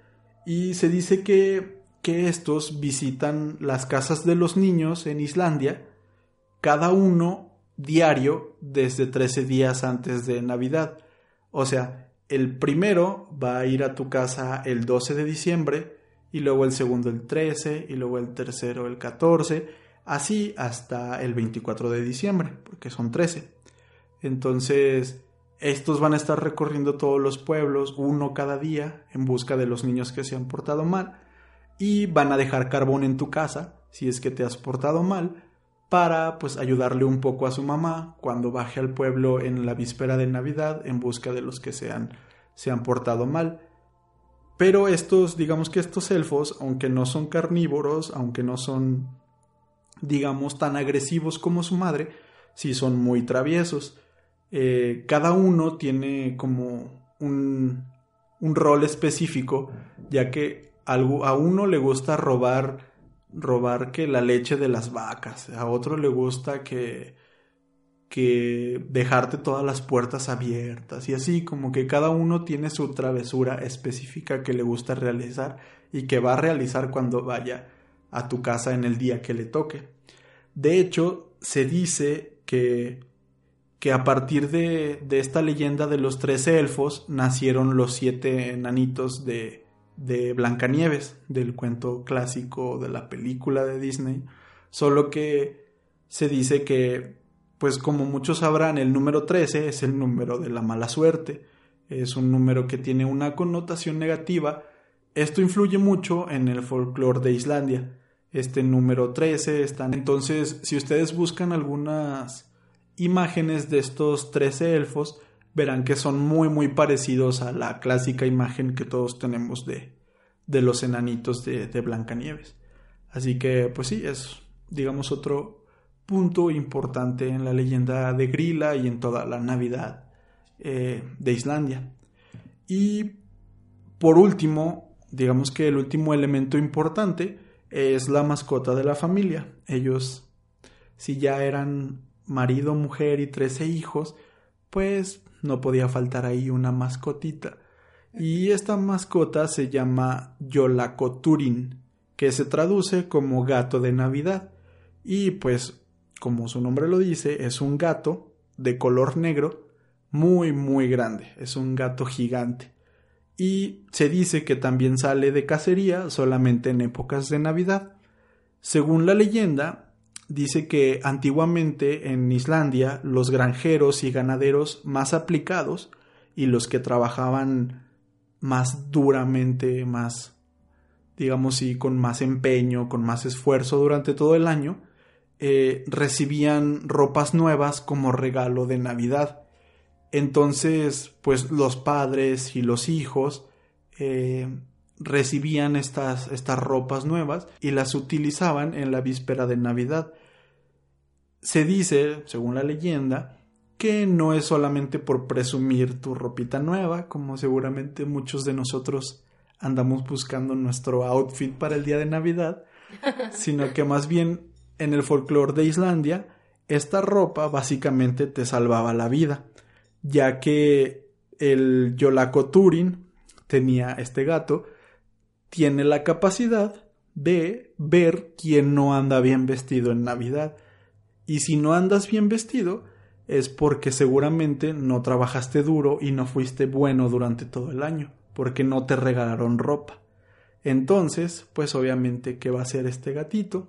y se dice que, que estos visitan las casas de los niños en Islandia, cada uno diario desde 13 días antes de Navidad. O sea, el primero va a ir a tu casa el 12 de diciembre y luego el segundo el 13 y luego el tercero el 14, así hasta el 24 de diciembre, porque son 13. Entonces, estos van a estar recorriendo todos los pueblos, uno cada día, en busca de los niños que se han portado mal, y van a dejar carbón en tu casa, si es que te has portado mal, para pues ayudarle un poco a su mamá cuando baje al pueblo en la víspera de Navidad en busca de los que se han, se han portado mal. Pero estos, digamos que estos elfos, aunque no son carnívoros, aunque no son digamos, tan agresivos como su madre, sí son muy traviesos. Eh, cada uno tiene como un, un rol específico, ya que a uno le gusta robar robar que la leche de las vacas, a otro le gusta que que dejarte todas las puertas abiertas y así como que cada uno tiene su travesura específica que le gusta realizar y que va a realizar cuando vaya a tu casa en el día que le toque. De hecho, se dice que que a partir de, de esta leyenda de los tres elfos nacieron los siete enanitos de, de Blancanieves, del cuento clásico de la película de Disney, solo que se dice que, pues como muchos sabrán, el número 13 es el número de la mala suerte, es un número que tiene una connotación negativa, esto influye mucho en el folclore de Islandia, este número 13 están entonces si ustedes buscan algunas imágenes de estos 13 elfos, verán que son muy muy parecidos a la clásica imagen que todos tenemos de, de los enanitos de, Blancanieves. Así que pues sí, es digamos otro punto importante en la leyenda de Grilla y en toda la Navidad eh, de Islandia. Y por último, digamos que el último elemento importante es la mascota de la familia. Ellos, si ya eran marido, mujer y trece hijos, pues no podía faltar ahí una mascotita. Y esta mascota se llama Yolacoturin, que se traduce como gato de Navidad. Y pues, como su nombre lo dice, es un gato de color negro muy muy grande, es un gato gigante. Y se dice que también sale de cacería solamente en épocas de Navidad. Según la leyenda, dice que antiguamente en Islandia los granjeros y ganaderos más aplicados y los que trabajaban más duramente, más, digamos, y con más empeño, con más esfuerzo durante todo el año, eh, recibían ropas nuevas como regalo de Navidad. Entonces, pues los padres y los hijos eh, recibían estas, estas ropas nuevas y las utilizaban en la víspera de Navidad. Se dice, según la leyenda, que no es solamente por presumir tu ropita nueva, como seguramente muchos de nosotros andamos buscando nuestro outfit para el día de Navidad, [laughs] sino que más bien en el folclore de Islandia, esta ropa básicamente te salvaba la vida, ya que el Yolako Turin tenía este gato, tiene la capacidad de ver quién no anda bien vestido en Navidad. Y si no andas bien vestido, es porque seguramente no trabajaste duro y no fuiste bueno durante todo el año, porque no te regalaron ropa. Entonces, pues obviamente, ¿qué va a hacer este gatito?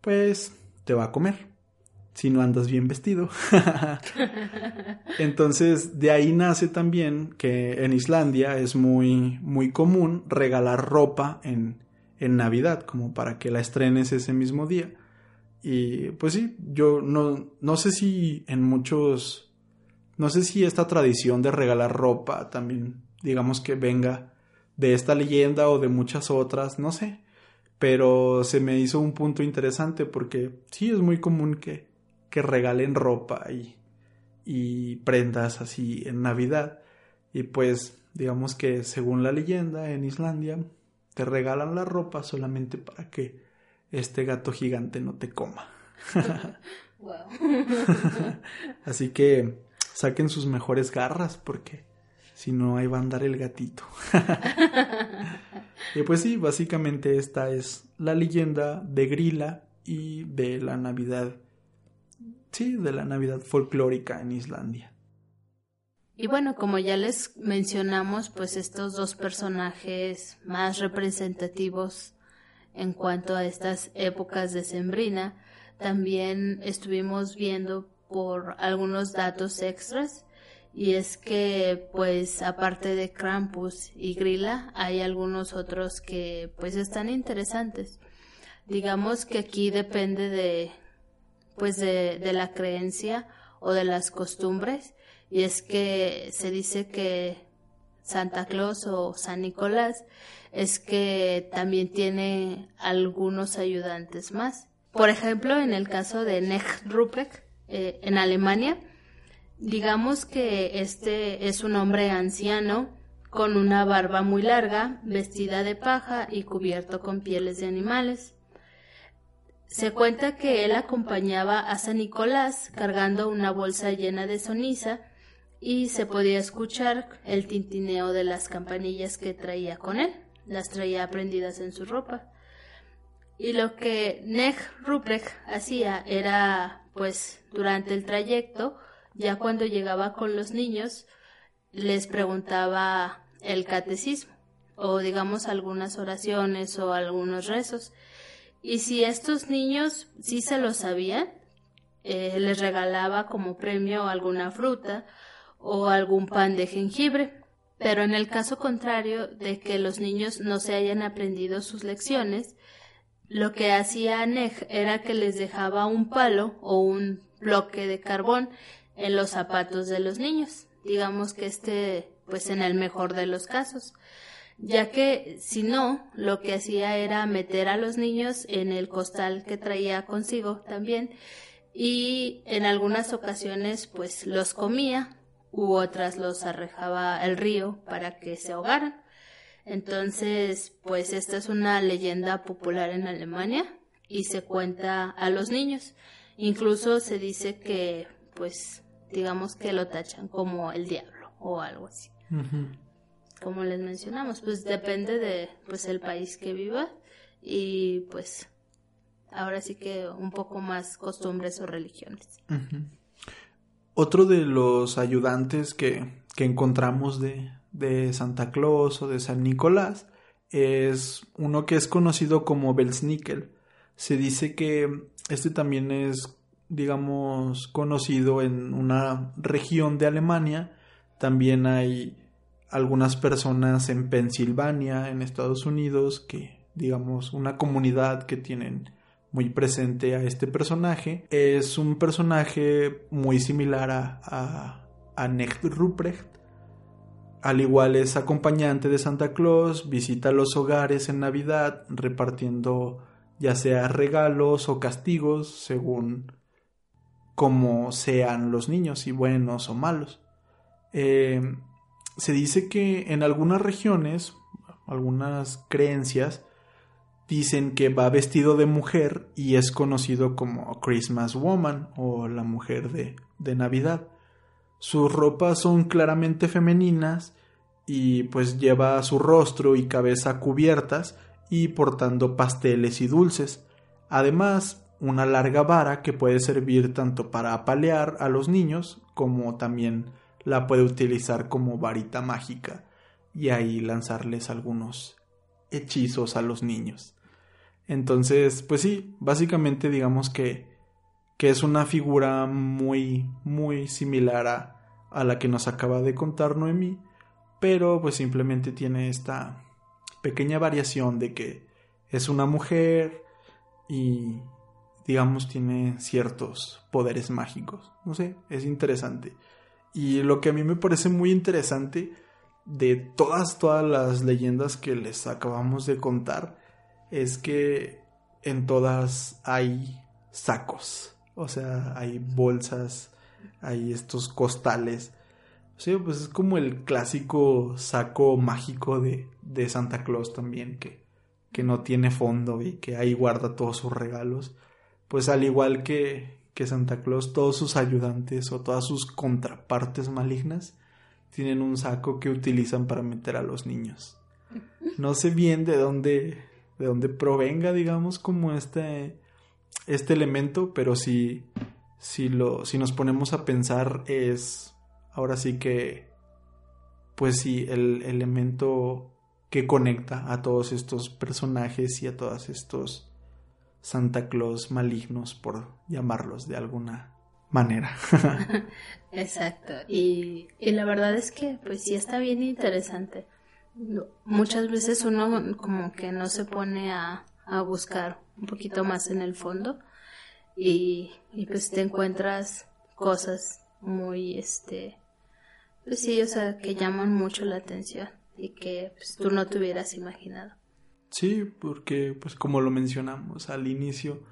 Pues te va a comer, si no andas bien vestido. Entonces, de ahí nace también que en Islandia es muy, muy común regalar ropa en, en Navidad, como para que la estrenes ese mismo día. Y pues sí, yo no, no sé si en muchos, no sé si esta tradición de regalar ropa también, digamos que venga de esta leyenda o de muchas otras, no sé. Pero se me hizo un punto interesante porque sí es muy común que que regalen ropa y, y prendas así en Navidad. Y pues digamos que según la leyenda en Islandia te regalan la ropa solamente para que este gato gigante no te coma. [laughs] [laughs] Así que saquen sus mejores garras porque si no ahí va a andar el gatito. [laughs] y pues sí, básicamente esta es la leyenda de Grilla y de la Navidad sí, de la Navidad folclórica en Islandia. Y bueno, como ya les mencionamos, pues estos dos personajes más representativos en cuanto a estas épocas de Sembrina, también estuvimos viendo por algunos datos extras y es que pues aparte de Krampus y Grilla hay algunos otros que pues están interesantes. Digamos que aquí depende de pues de, de la creencia o de las costumbres y es que se dice que Santa Claus o San Nicolás es que también tiene algunos ayudantes más. por ejemplo, en el caso de Nech Ruprecht, eh, en Alemania, digamos que este es un hombre anciano con una barba muy larga, vestida de paja y cubierto con pieles de animales. Se cuenta que él acompañaba a San Nicolás cargando una bolsa llena de ceniza y se podía escuchar el tintineo de las campanillas que traía con él, las traía prendidas en su ropa. Y lo que Neg Ruprecht hacía era, pues, durante el trayecto, ya cuando llegaba con los niños, les preguntaba el catecismo, o digamos algunas oraciones o algunos rezos. Y si estos niños sí se lo sabían, eh, les regalaba como premio alguna fruta o algún pan de jengibre. Pero en el caso contrario de que los niños no se hayan aprendido sus lecciones, lo que hacía Neg era que les dejaba un palo o un bloque de carbón en los zapatos de los niños. Digamos que este, pues en el mejor de los casos ya que si no, lo que hacía era meter a los niños en el costal que traía consigo también y en algunas ocasiones pues los comía u otras los arrejaba al río para que se ahogaran. Entonces, pues esta es una leyenda popular en Alemania y se cuenta a los niños. Incluso se dice que, pues, digamos que lo tachan como el diablo o algo así como les mencionamos, pues depende de pues el país que viva y pues ahora sí que un poco más costumbres o religiones. Otro de los ayudantes que, que encontramos de, de, Santa Claus o de San Nicolás es uno que es conocido como Belsnickel. Se dice que este también es, digamos, conocido en una región de Alemania. También hay algunas personas en Pensilvania, en Estados Unidos, que digamos una comunidad que tienen muy presente a este personaje. Es un personaje muy similar a, a, a Ruprecht. Al igual es acompañante de Santa Claus, visita los hogares en Navidad repartiendo ya sea regalos o castigos según como sean los niños, si buenos o malos. Eh, se dice que en algunas regiones, algunas creencias, dicen que va vestido de mujer y es conocido como Christmas Woman o la mujer de, de Navidad. Sus ropas son claramente femeninas y pues lleva su rostro y cabeza cubiertas y portando pasteles y dulces. Además, una larga vara que puede servir tanto para apalear a los niños como también la puede utilizar como varita mágica y ahí lanzarles algunos hechizos a los niños. Entonces, pues sí, básicamente digamos que, que es una figura muy, muy similar a, a la que nos acaba de contar Noemí, pero pues simplemente tiene esta pequeña variación de que es una mujer y digamos tiene ciertos poderes mágicos. No sé, es interesante. Y lo que a mí me parece muy interesante de todas, todas las leyendas que les acabamos de contar es que en todas hay sacos. O sea, hay bolsas, hay estos costales. O sea, pues es como el clásico saco mágico de, de Santa Claus también, que, que no tiene fondo y que ahí guarda todos sus regalos. Pues al igual que, que Santa Claus, todos sus ayudantes o todas sus contrapartes malignas tienen un saco que utilizan para meter a los niños. No sé bien de dónde, de dónde provenga, digamos, como este, este elemento, pero si, si, lo, si nos ponemos a pensar es ahora sí que, pues sí, el elemento que conecta a todos estos personajes y a todos estos Santa Claus malignos, por llamarlos de alguna manera. [laughs] Exacto. Y, y, la verdad es que, pues sí está bien interesante. Muchas veces uno como que no se pone a, a buscar un poquito más en el fondo y, pues te encuentras cosas muy, este, pues sí, o sea, que llaman mucho la atención y que pues, tú no te hubieras imaginado. Sí, porque pues como lo mencionamos al inicio,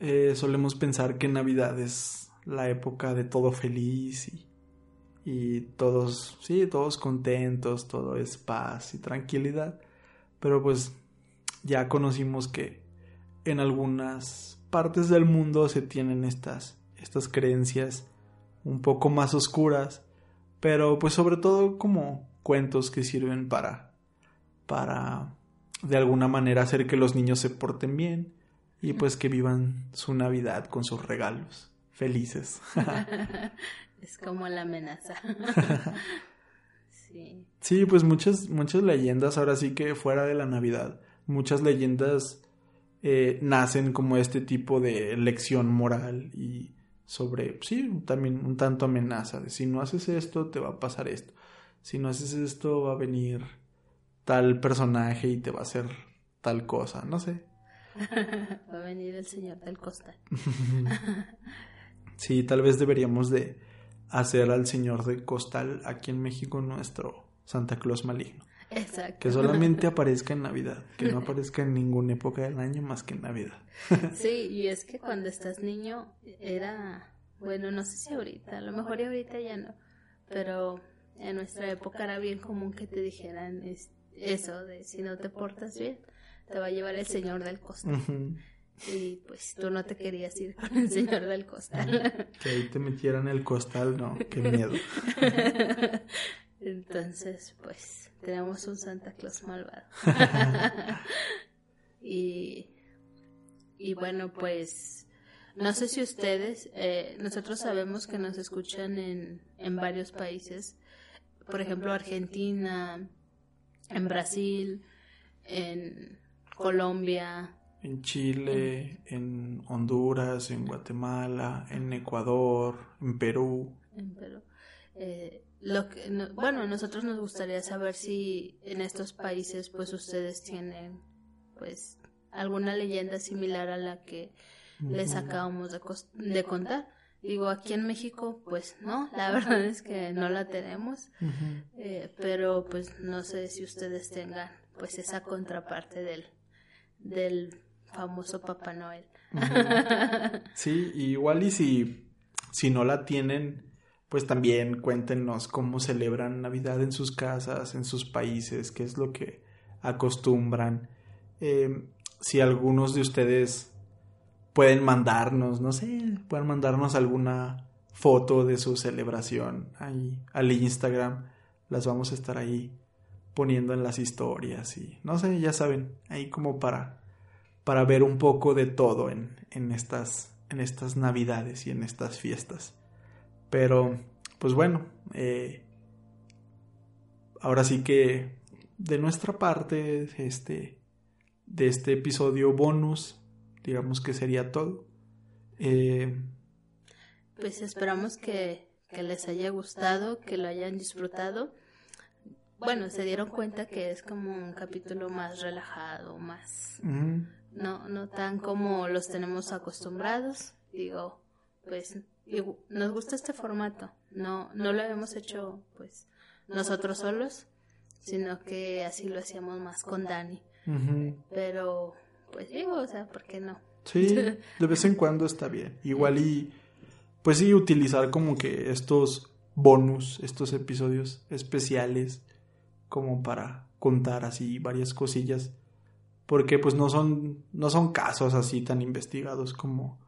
eh, solemos pensar que Navidad es la época de todo feliz y, y todos, sí, todos contentos, todo es paz y tranquilidad. Pero pues ya conocimos que en algunas partes del mundo se tienen estas, estas creencias un poco más oscuras, pero pues sobre todo como cuentos que sirven para, para de alguna manera hacer que los niños se porten bien y pues que vivan su Navidad con sus regalos felices. [laughs] es como la amenaza. [laughs] sí. sí, pues muchas, muchas leyendas ahora sí que fuera de la Navidad, muchas leyendas eh, nacen como este tipo de lección moral y sobre, sí, también un tanto amenaza de si no haces esto te va a pasar esto, si no haces esto va a venir tal personaje y te va a hacer tal cosa, no sé. [laughs] va a venir el señor del costal. [laughs] [laughs] sí, tal vez deberíamos de hacer al señor del costal aquí en México nuestro Santa Claus maligno. Exacto. Que solamente aparezca en Navidad, que no aparezca en ninguna época del año más que en Navidad. sí, y es que cuando estás niño era, bueno, no sé si ahorita, a lo mejor ahorita ya no, pero en nuestra época era bien común que te dijeran eso de si no te portas bien, te va a llevar el señor del costal. Y pues tú no te querías ir con el señor del costal. que ahí te metieran el costal, no, qué miedo. [laughs] Entonces, pues, tenemos un Santa Claus malvado. [laughs] y, y bueno, pues, no sé si ustedes, eh, nosotros sabemos que nos escuchan en, en varios países, por ejemplo, Argentina, en Brasil, en Colombia. En Chile, en Honduras, en Guatemala, en Ecuador, en Perú. En Perú. Eh, lo que, bueno, nosotros nos gustaría saber si en estos países pues ustedes tienen pues alguna leyenda similar a la que les acabamos de, de contar. Digo, aquí en México, pues no, la [laughs] verdad es que no la tenemos, eh, pero pues no sé si ustedes tengan pues esa contraparte del, del famoso Papá Noel. sí, igual y si, si no la tienen, pues también cuéntenos cómo celebran Navidad en sus casas, en sus países, qué es lo que acostumbran. Eh, si algunos de ustedes pueden mandarnos, no sé, pueden mandarnos alguna foto de su celebración ahí al Instagram, las vamos a estar ahí poniendo en las historias y no sé, ya saben, ahí como para para ver un poco de todo en, en estas en estas navidades y en estas fiestas. Pero, pues bueno, eh, ahora sí que de nuestra parte, este, de este episodio bonus, digamos que sería todo. Eh, pues esperamos que, que les haya gustado, que lo hayan disfrutado. Bueno, se dieron cuenta que es como un capítulo más relajado, más... No, no tan como los tenemos acostumbrados. Digo, pues nos gusta este formato. No, no lo habíamos hecho pues nosotros solos, sino que así lo hacíamos más con Dani. Pero, pues digo, o sea, ¿por qué no? Sí, de vez en cuando está bien. Igual y, pues sí, utilizar como que estos bonus, estos episodios especiales, como para contar así varias cosillas. Porque pues no son, no son casos así tan investigados como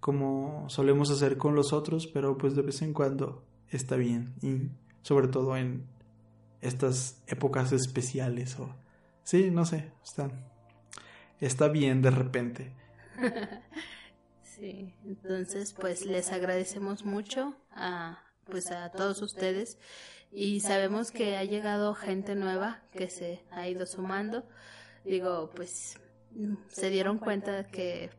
como solemos hacer con los otros, pero pues de vez en cuando está bien y sobre todo en estas épocas especiales o sí, no sé, está está bien de repente. [laughs] sí, entonces pues les agradecemos mucho a pues a todos ustedes y sabemos que ha llegado gente nueva que se ha ido sumando. Digo, pues se dieron cuenta que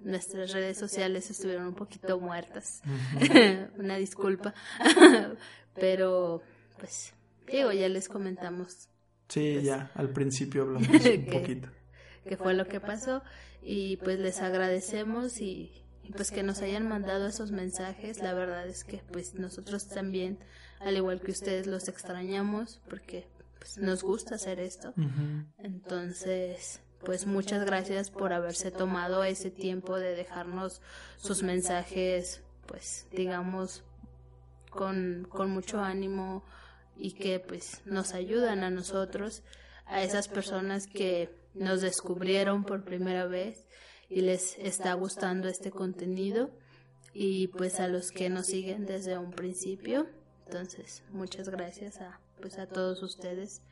nuestras redes sociales estuvieron un poquito muertas. [laughs] Una disculpa. [laughs] Pero, pues, digo, ya les comentamos. Sí, pues, ya, al principio hablamos un poquito. Que fue lo que pasó. Y pues les agradecemos y, pues que nos hayan mandado esos mensajes. La verdad es que pues nosotros también, al igual que ustedes, los extrañamos porque pues nos gusta hacer esto. Entonces, pues muchas gracias por haberse tomado ese tiempo de dejarnos sus mensajes, pues digamos, con, con mucho ánimo y que pues nos ayudan a nosotros, a esas personas que nos descubrieron por primera vez y les está gustando este contenido y pues a los que nos siguen desde un principio. Entonces, muchas gracias a pues a todos ustedes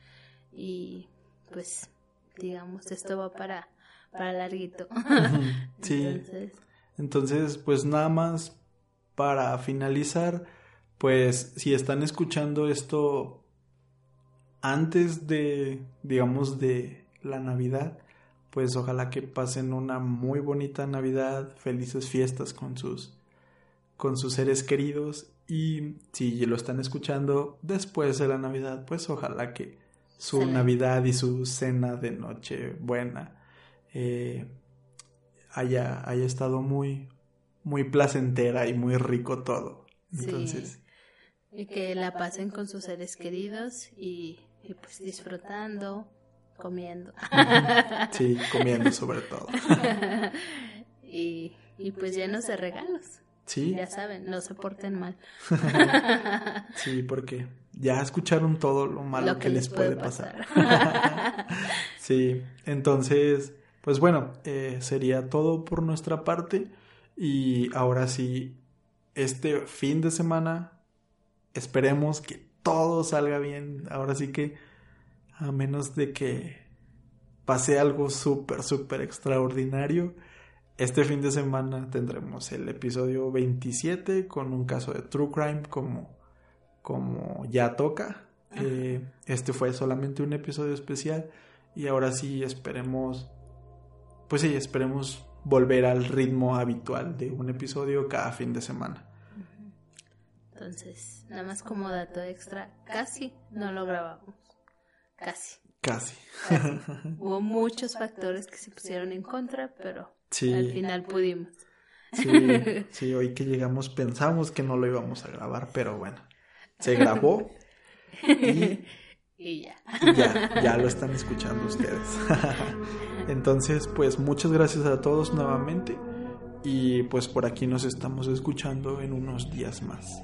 y pues digamos esto va para para larguito. [laughs] [laughs] sí. Entonces, Entonces, pues nada más para finalizar, pues si están escuchando esto antes de digamos de la Navidad, pues ojalá que pasen una muy bonita Navidad, felices fiestas con sus con sus seres queridos y si lo están escuchando después de la Navidad, pues ojalá que su Navidad y su cena de noche buena eh, haya, haya estado muy, muy placentera y muy rico todo. Entonces. Y que la pasen con sus seres queridos y, y pues disfrutando, comiendo. Sí, [laughs] comiendo sobre todo. [laughs] y, y pues llenos de regalos. Sí. Ya saben, no se porten mal. sí, porque ya escucharon todo lo malo que, les puede, pasar. [laughs] sí, entonces, pues bueno, eh, sería todo por nuestra parte. Y ahora sí, este fin de semana, esperemos que todo salga bien. Ahora sí que, a menos de que pase algo súper, súper extraordinario este fin de semana tendremos el episodio 27 con un caso de True Crime como, como ya toca. Eh, este fue solamente un episodio especial y ahora sí esperemos, pues sí, esperemos volver al ritmo habitual de un episodio cada fin de semana. Entonces, nada más como dato extra, casi no lo grabamos. Casi. Casi. [laughs] Hubo muchos factores que se pusieron en contra, pero al final pudimos. Sí, sí, hoy que llegamos pensamos que no lo íbamos a grabar, pero bueno, se grabó [laughs] y, y ya. ya. Ya lo están escuchando ustedes. [laughs] Entonces, pues muchas gracias a todos nuevamente y pues por aquí nos estamos escuchando en unos días más.